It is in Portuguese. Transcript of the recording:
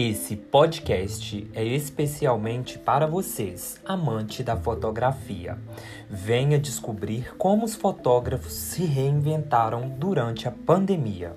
Esse podcast é especialmente para vocês, amante da fotografia. Venha descobrir como os fotógrafos se reinventaram durante a pandemia.